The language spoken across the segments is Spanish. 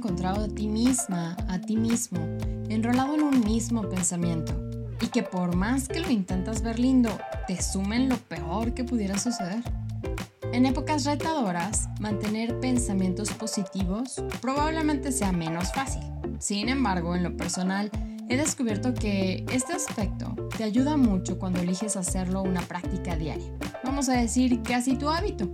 encontrado a ti misma, a ti mismo, enrolado en un mismo pensamiento y que por más que lo intentas ver lindo, te sumen lo peor que pudiera suceder? En épocas retadoras, mantener pensamientos positivos probablemente sea menos fácil. Sin embargo, en lo personal, he descubierto que este aspecto te ayuda mucho cuando eliges hacerlo una práctica diaria. Vamos a decir casi tu hábito.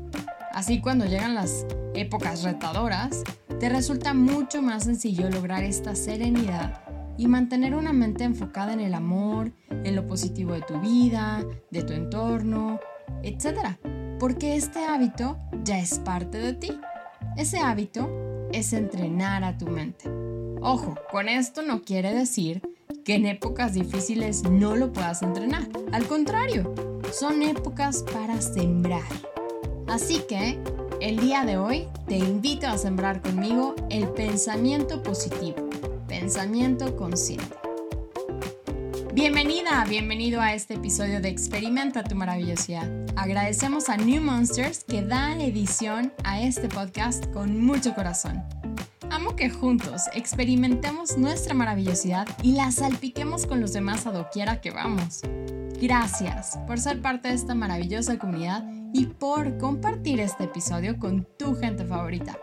Así cuando llegan las épocas retadoras, te resulta mucho más sencillo lograr esta serenidad y mantener una mente enfocada en el amor, en lo positivo de tu vida, de tu entorno, etc. Porque este hábito ya es parte de ti. Ese hábito es entrenar a tu mente. Ojo, con esto no quiere decir que en épocas difíciles no lo puedas entrenar. Al contrario, son épocas para sembrar. Así que, el día de hoy te invito a sembrar conmigo el pensamiento positivo, pensamiento consciente. Bienvenida, bienvenido a este episodio de Experimenta tu maravillosidad. Agradecemos a New Monsters que dan edición a este podcast con mucho corazón. Amo que juntos experimentemos nuestra maravillosidad y la salpiquemos con los demás a doquiera que vamos. Gracias por ser parte de esta maravillosa comunidad y por compartir este episodio con tu gente favorita.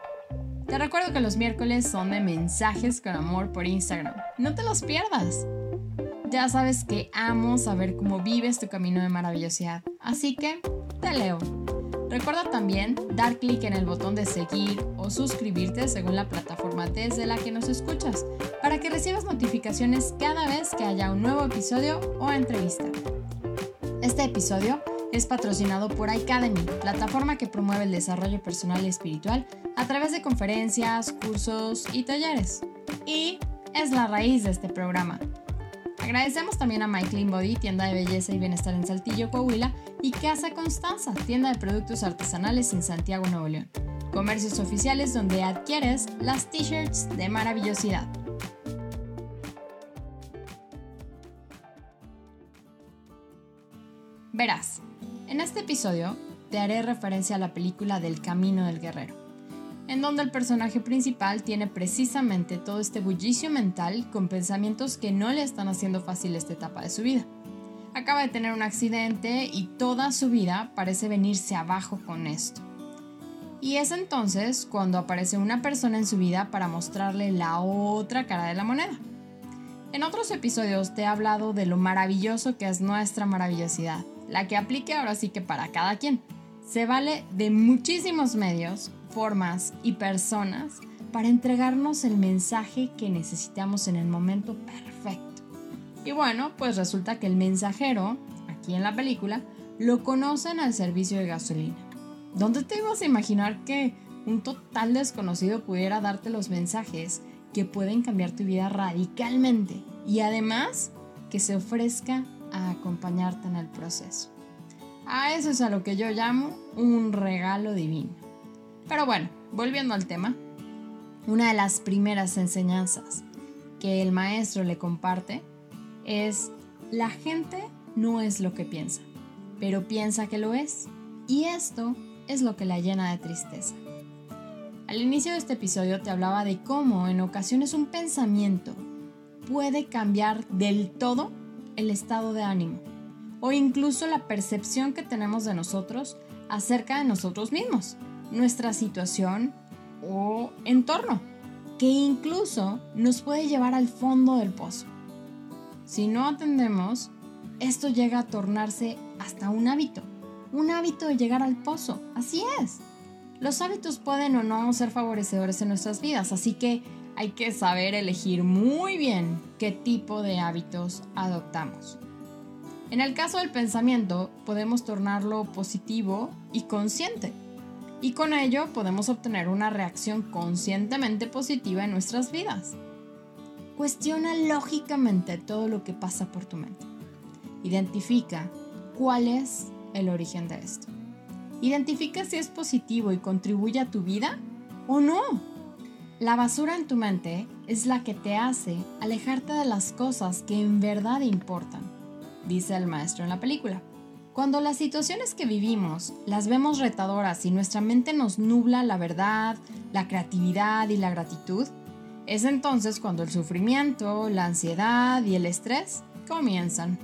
Te recuerdo que los miércoles son de mensajes con amor por Instagram. No te los pierdas. Ya sabes que amo saber cómo vives tu camino de maravillosidad, así que te leo. Recuerda también dar clic en el botón de seguir o suscribirte según la plataforma desde la que nos escuchas para que recibas notificaciones cada vez que haya un nuevo episodio o entrevista. Este episodio es patrocinado por Academy, plataforma que promueve el desarrollo personal y espiritual a través de conferencias, cursos y talleres. Y es la raíz de este programa. Agradecemos también a My Clean Body, tienda de belleza y bienestar en Saltillo, Coahuila, y Casa Constanza, tienda de productos artesanales en Santiago, Nuevo León. Comercios oficiales donde adquieres las t-shirts de maravillosidad. Verás, en este episodio te haré referencia a la película del Camino del Guerrero, en donde el personaje principal tiene precisamente todo este bullicio mental con pensamientos que no le están haciendo fácil esta etapa de su vida. Acaba de tener un accidente y toda su vida parece venirse abajo con esto. Y es entonces cuando aparece una persona en su vida para mostrarle la otra cara de la moneda. En otros episodios te he hablado de lo maravilloso que es nuestra maravillosidad, la que aplique ahora sí que para cada quien. Se vale de muchísimos medios, formas y personas para entregarnos el mensaje que necesitamos en el momento perfecto. Y bueno, pues resulta que el mensajero, aquí en la película, lo conocen al servicio de gasolina. ¿Dónde te ibas a imaginar que un total desconocido pudiera darte los mensajes que pueden cambiar tu vida radicalmente y además que se ofrezca a acompañarte en el proceso. A eso es a lo que yo llamo un regalo divino. Pero bueno, volviendo al tema, una de las primeras enseñanzas que el maestro le comparte es la gente no es lo que piensa, pero piensa que lo es. Y esto es lo que la llena de tristeza. Al inicio de este episodio te hablaba de cómo en ocasiones un pensamiento puede cambiar del todo el estado de ánimo o incluso la percepción que tenemos de nosotros acerca de nosotros mismos, nuestra situación o entorno, que incluso nos puede llevar al fondo del pozo. Si no atendemos, esto llega a tornarse hasta un hábito, un hábito de llegar al pozo, así es. Los hábitos pueden o no ser favorecedores en nuestras vidas, así que hay que saber elegir muy bien qué tipo de hábitos adoptamos. En el caso del pensamiento, podemos tornarlo positivo y consciente. Y con ello podemos obtener una reacción conscientemente positiva en nuestras vidas. Cuestiona lógicamente todo lo que pasa por tu mente. Identifica cuál es el origen de esto. Identifica si es positivo y contribuye a tu vida o no. La basura en tu mente es la que te hace alejarte de las cosas que en verdad importan, dice el maestro en la película. Cuando las situaciones que vivimos las vemos retadoras y nuestra mente nos nubla la verdad, la creatividad y la gratitud, Es entonces cuando el sufrimiento, la ansiedad y el estrés comienzan.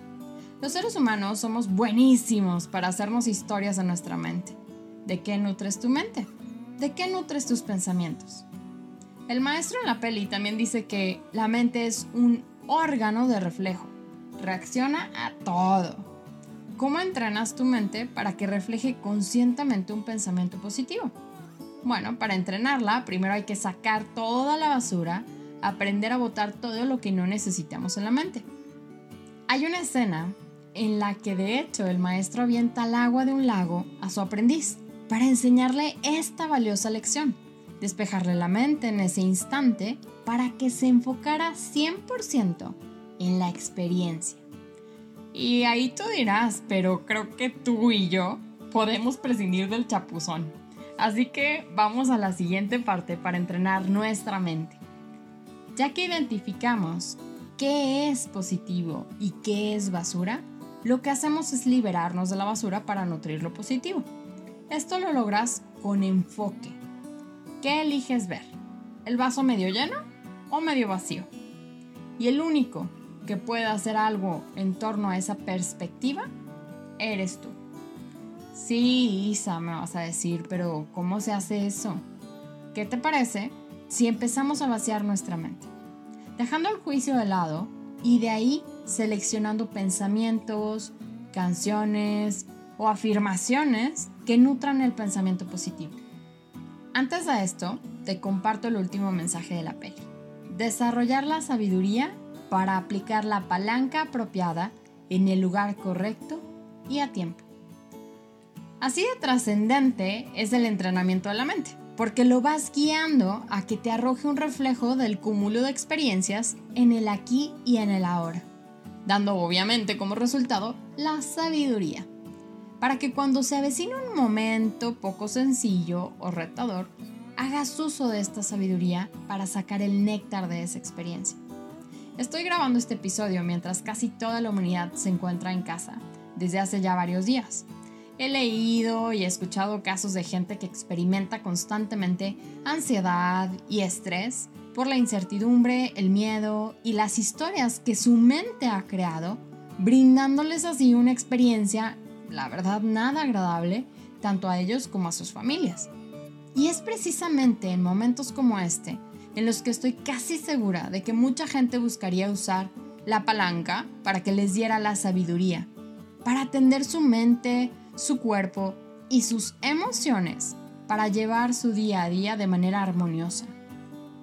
Los seres humanos somos buenísimos para hacernos historias en nuestra mente. ¿De qué nutres tu mente? ¿De qué nutres tus pensamientos? El maestro en la peli también dice que la mente es un órgano de reflejo. Reacciona a todo. ¿Cómo entrenas tu mente para que refleje conscientemente un pensamiento positivo? Bueno, para entrenarla, primero hay que sacar toda la basura, aprender a botar todo lo que no necesitamos en la mente. Hay una escena en la que de hecho el maestro avienta el agua de un lago a su aprendiz para enseñarle esta valiosa lección, despejarle la mente en ese instante para que se enfocara 100% en la experiencia. Y ahí tú dirás, pero creo que tú y yo podemos prescindir del chapuzón. Así que vamos a la siguiente parte para entrenar nuestra mente. Ya que identificamos qué es positivo y qué es basura, lo que hacemos es liberarnos de la basura para nutrir lo positivo. Esto lo logras con enfoque. ¿Qué eliges ver? ¿El vaso medio lleno o medio vacío? Y el único que puede hacer algo en torno a esa perspectiva eres tú. Sí, Isa, me vas a decir, pero ¿cómo se hace eso? ¿Qué te parece si empezamos a vaciar nuestra mente? dejando el juicio de lado y de ahí seleccionando pensamientos, canciones o afirmaciones que nutran el pensamiento positivo. Antes de esto, te comparto el último mensaje de la peli. Desarrollar la sabiduría para aplicar la palanca apropiada en el lugar correcto y a tiempo. Así de trascendente es el entrenamiento de la mente porque lo vas guiando a que te arroje un reflejo del cúmulo de experiencias en el aquí y en el ahora, dando obviamente como resultado la sabiduría, para que cuando se avecina un momento poco sencillo o retador, hagas uso de esta sabiduría para sacar el néctar de esa experiencia. Estoy grabando este episodio mientras casi toda la humanidad se encuentra en casa desde hace ya varios días He leído y escuchado casos de gente que experimenta constantemente ansiedad y estrés por la incertidumbre, el miedo y las historias que su mente ha creado, brindándoles así una experiencia, la verdad, nada agradable, tanto a ellos como a sus familias. Y es precisamente en momentos como este en los que estoy casi segura de que mucha gente buscaría usar la palanca para que les diera la sabiduría, para atender su mente, su cuerpo y sus emociones para llevar su día a día de manera armoniosa.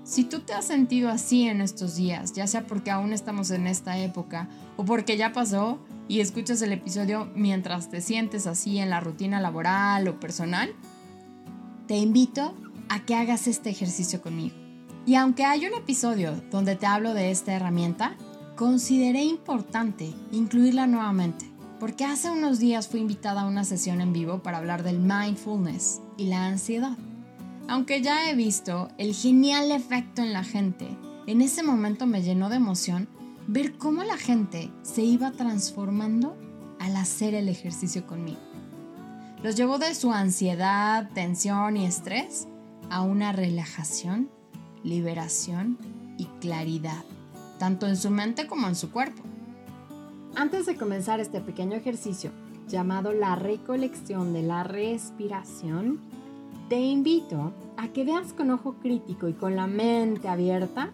Si tú te has sentido así en estos días, ya sea porque aún estamos en esta época o porque ya pasó y escuchas el episodio mientras te sientes así en la rutina laboral o personal, te invito a que hagas este ejercicio conmigo. Y aunque hay un episodio donde te hablo de esta herramienta, consideré importante incluirla nuevamente porque hace unos días fui invitada a una sesión en vivo para hablar del mindfulness y la ansiedad. Aunque ya he visto el genial efecto en la gente, en ese momento me llenó de emoción ver cómo la gente se iba transformando al hacer el ejercicio conmigo. Los llevó de su ansiedad, tensión y estrés a una relajación, liberación y claridad, tanto en su mente como en su cuerpo. Antes de comenzar este pequeño ejercicio llamado la recolección de la respiración, te invito a que veas con ojo crítico y con la mente abierta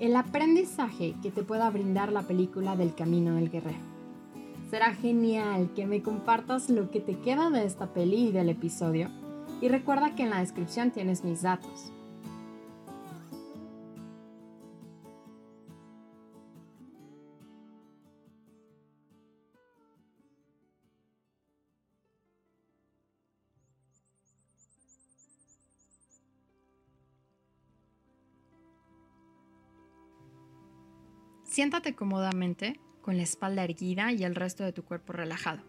el aprendizaje que te pueda brindar la película del Camino del Guerrero. Será genial que me compartas lo que te queda de esta peli y del episodio y recuerda que en la descripción tienes mis datos. Siéntate cómodamente con la espalda erguida y el resto de tu cuerpo relajado.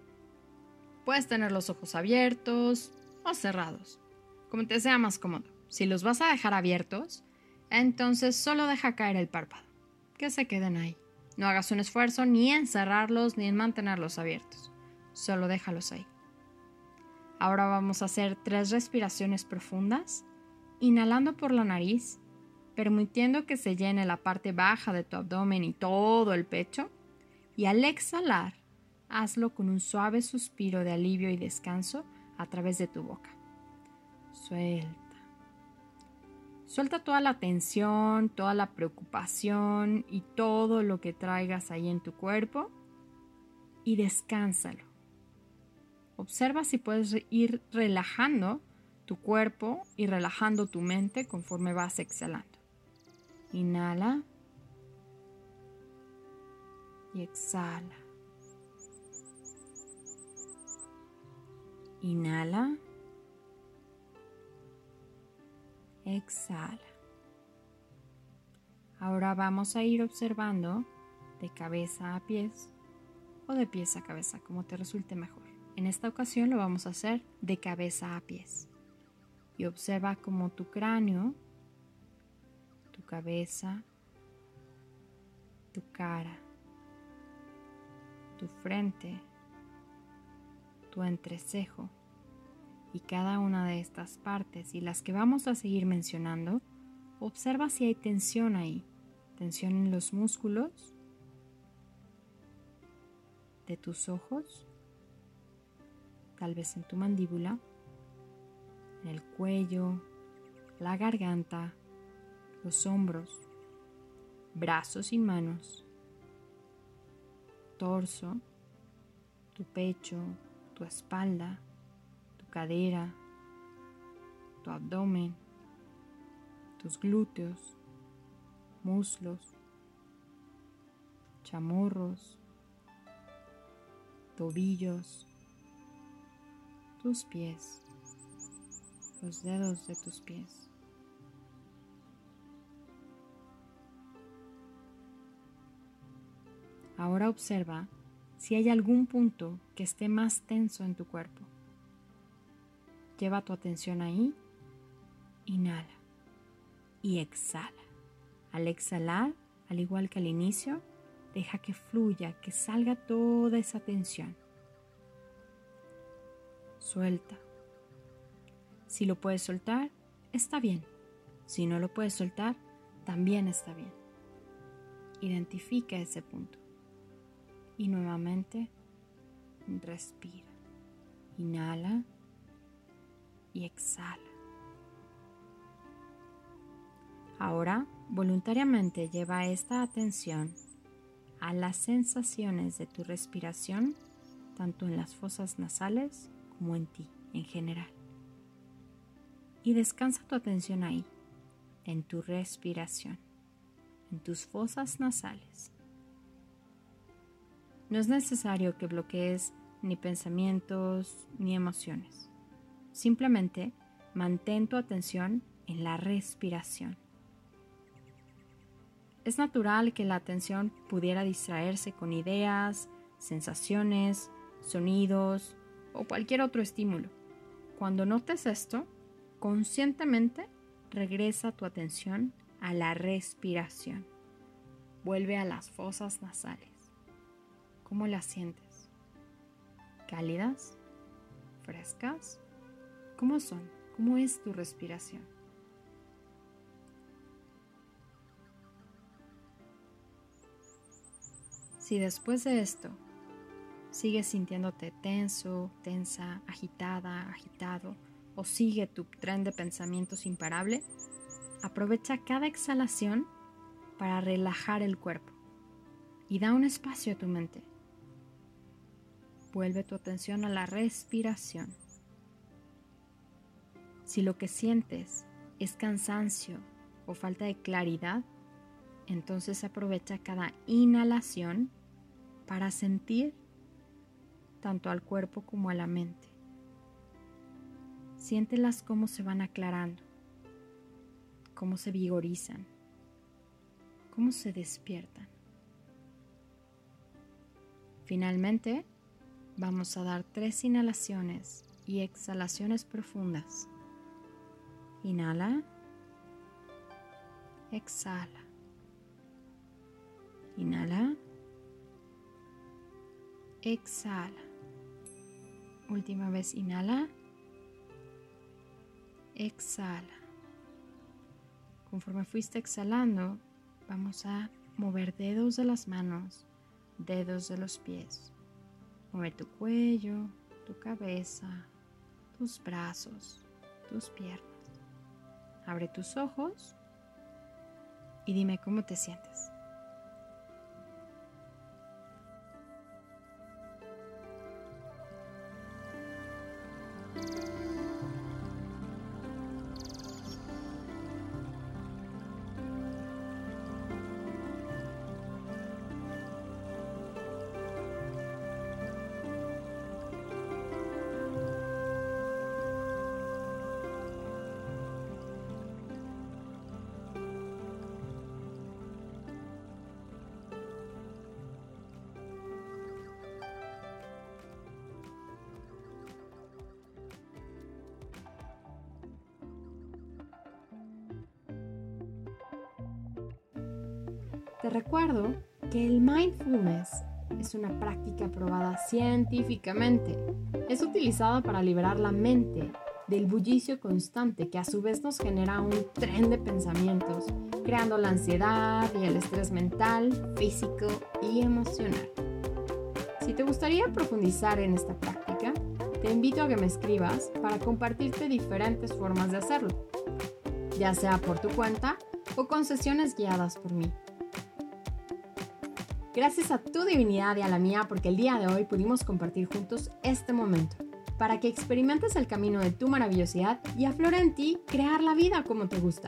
Puedes tener los ojos abiertos o cerrados, como te sea más cómodo. Si los vas a dejar abiertos, entonces solo deja caer el párpado, que se queden ahí. No hagas un esfuerzo ni en cerrarlos ni en mantenerlos abiertos, solo déjalos ahí. Ahora vamos a hacer tres respiraciones profundas, inhalando por la nariz permitiendo que se llene la parte baja de tu abdomen y todo el pecho. Y al exhalar, hazlo con un suave suspiro de alivio y descanso a través de tu boca. Suelta. Suelta toda la tensión, toda la preocupación y todo lo que traigas ahí en tu cuerpo y descánsalo. Observa si puedes ir relajando tu cuerpo y relajando tu mente conforme vas exhalando. Inhala y exhala. Inhala. Exhala. Ahora vamos a ir observando de cabeza a pies o de pies a cabeza, como te resulte mejor. En esta ocasión lo vamos a hacer de cabeza a pies. Y observa cómo tu cráneo, cabeza, tu cara, tu frente, tu entrecejo y cada una de estas partes. Y las que vamos a seguir mencionando, observa si hay tensión ahí, tensión en los músculos de tus ojos, tal vez en tu mandíbula, en el cuello, la garganta, los hombros, brazos y manos, torso, tu pecho, tu espalda, tu cadera, tu abdomen, tus glúteos, muslos, chamorros, tobillos, tus pies, los dedos de tus pies. Ahora observa si hay algún punto que esté más tenso en tu cuerpo. Lleva tu atención ahí, inhala y exhala. Al exhalar, al igual que al inicio, deja que fluya, que salga toda esa tensión. Suelta. Si lo puedes soltar, está bien. Si no lo puedes soltar, también está bien. Identifica ese punto. Y nuevamente respira. Inhala y exhala. Ahora voluntariamente lleva esta atención a las sensaciones de tu respiración, tanto en las fosas nasales como en ti en general. Y descansa tu atención ahí, en tu respiración, en tus fosas nasales. No es necesario que bloquees ni pensamientos ni emociones. Simplemente mantén tu atención en la respiración. Es natural que la atención pudiera distraerse con ideas, sensaciones, sonidos o cualquier otro estímulo. Cuando notes esto, conscientemente regresa tu atención a la respiración. Vuelve a las fosas nasales. ¿Cómo las sientes? ¿Cálidas? ¿Frescas? ¿Cómo son? ¿Cómo es tu respiración? Si después de esto sigues sintiéndote tenso, tensa, agitada, agitado, o sigue tu tren de pensamientos imparable, aprovecha cada exhalación para relajar el cuerpo y da un espacio a tu mente. Vuelve tu atención a la respiración. Si lo que sientes es cansancio o falta de claridad, entonces aprovecha cada inhalación para sentir tanto al cuerpo como a la mente. Siéntelas cómo se van aclarando, cómo se vigorizan, cómo se despiertan. Finalmente, Vamos a dar tres inhalaciones y exhalaciones profundas. Inhala. Exhala. Inhala. Exhala. Última vez, inhala. Exhala. conforme fuiste exhalando, vamos a mover dedos de las manos, dedos de los pies. Mueve tu cuello, tu cabeza, tus brazos, tus piernas. Abre tus ojos y dime cómo te sientes. Te recuerdo que el mindfulness es una práctica probada científicamente. Es utilizada para liberar la mente del bullicio constante que a su vez nos genera un tren de pensamientos, creando la ansiedad y el estrés mental, físico y emocional. Si te gustaría profundizar en esta práctica, te invito a que me escribas para compartirte diferentes formas de hacerlo, ya sea por tu cuenta o con sesiones guiadas por mí. Gracias a tu divinidad y a la mía porque el día de hoy pudimos compartir juntos este momento, para que experimentes el camino de tu maravillosidad y aflore en ti crear la vida como te gusta.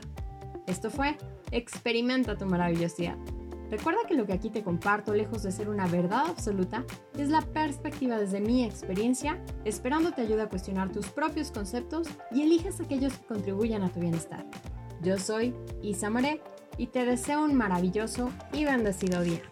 Esto fue Experimenta tu maravillosidad. Recuerda que lo que aquí te comparto, lejos de ser una verdad absoluta, es la perspectiva desde mi experiencia, esperando te ayude a cuestionar tus propios conceptos y eliges aquellos que contribuyan a tu bienestar. Yo soy Isa More y te deseo un maravilloso y bendecido día.